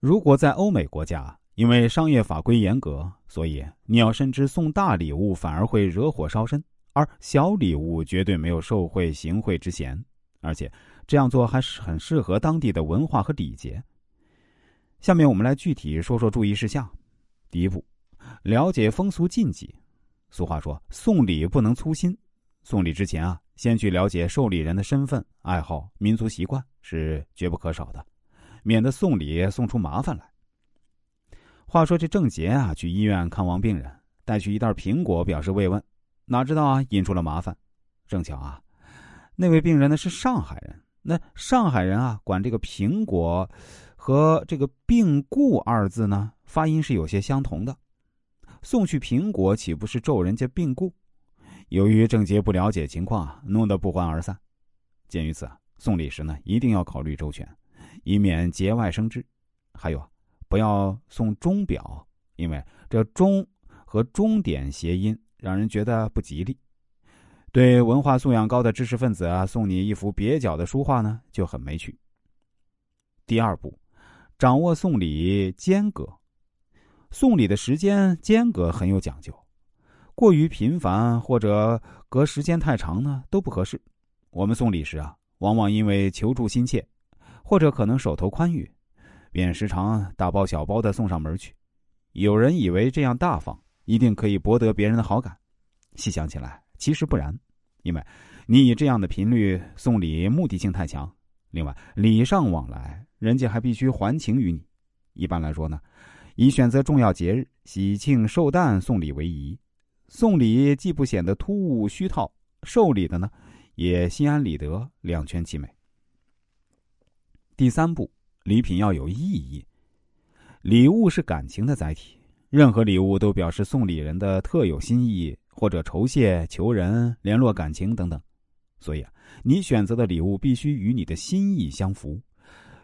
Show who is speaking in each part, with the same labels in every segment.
Speaker 1: 如果在欧美国家，因为商业法规严格，所以你要深知送大礼物反而会惹火烧身，而小礼物绝对没有受贿行贿之嫌，而且这样做还是很适合当地的文化和礼节。下面我们来具体说说注意事项。第一步，了解风俗禁忌。俗话说，送礼不能粗心。送礼之前啊，先去了解受礼人的身份、爱好、民族习惯是绝不可少的，免得送礼送出麻烦来。话说这郑杰啊，去医院看望病人，带去一袋苹果表示慰问，哪知道啊，引出了麻烦。正巧啊，那位病人呢是上海人，那上海人啊，管这个苹果和这个病故二字呢，发音是有些相同的。送去苹果岂不是咒人家病故？由于郑杰不了解情况啊，弄得不欢而散。鉴于此，送礼时呢，一定要考虑周全，以免节外生枝。还有，不要送钟表，因为这“钟”和“钟点”谐音，让人觉得不吉利。对文化素养高的知识分子啊，送你一幅蹩脚的书画呢，就很没趣。第二步，掌握送礼间隔。送礼的时间间隔很有讲究。过于频繁或者隔时间太长呢，都不合适。我们送礼时啊，往往因为求助心切，或者可能手头宽裕，便时常大包小包的送上门去。有人以为这样大方，一定可以博得别人的好感。细想起来，其实不然，因为你以这样的频率送礼，目的性太强。另外，礼尚往来，人家还必须还情于你。一般来说呢，以选择重要节日、喜庆寿诞送礼为宜。送礼既不显得突兀虚套，受礼的呢也心安理得，两全其美。第三步，礼品要有意义。礼物是感情的载体，任何礼物都表示送礼人的特有心意，或者酬谢、求人、联络感情等等。所以啊，你选择的礼物必须与你的心意相符，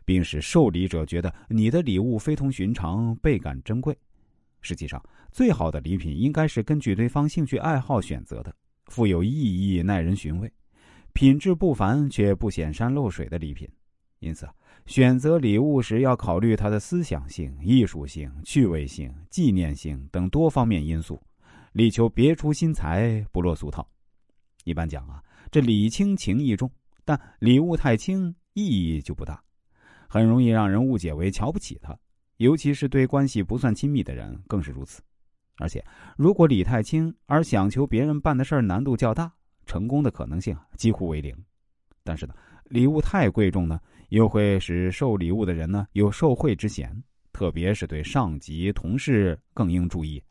Speaker 1: 并使受礼者觉得你的礼物非同寻常，倍感珍贵。实际上，最好的礼品应该是根据对方兴趣爱好选择的，富有意义、耐人寻味、品质不凡却不显山露水的礼品。因此，选择礼物时要考虑它的思想性、艺术性、趣味性、纪念性等多方面因素，力求别出心裁，不落俗套。一般讲啊，这礼轻情意重，但礼物太轻，意义就不大，很容易让人误解为瞧不起他。尤其是对关系不算亲密的人更是如此，而且如果礼太轻而想求别人办的事儿难度较大，成功的可能性几乎为零。但是呢，礼物太贵重呢，又会使受礼物的人呢有受贿之嫌，特别是对上级同事更应注意。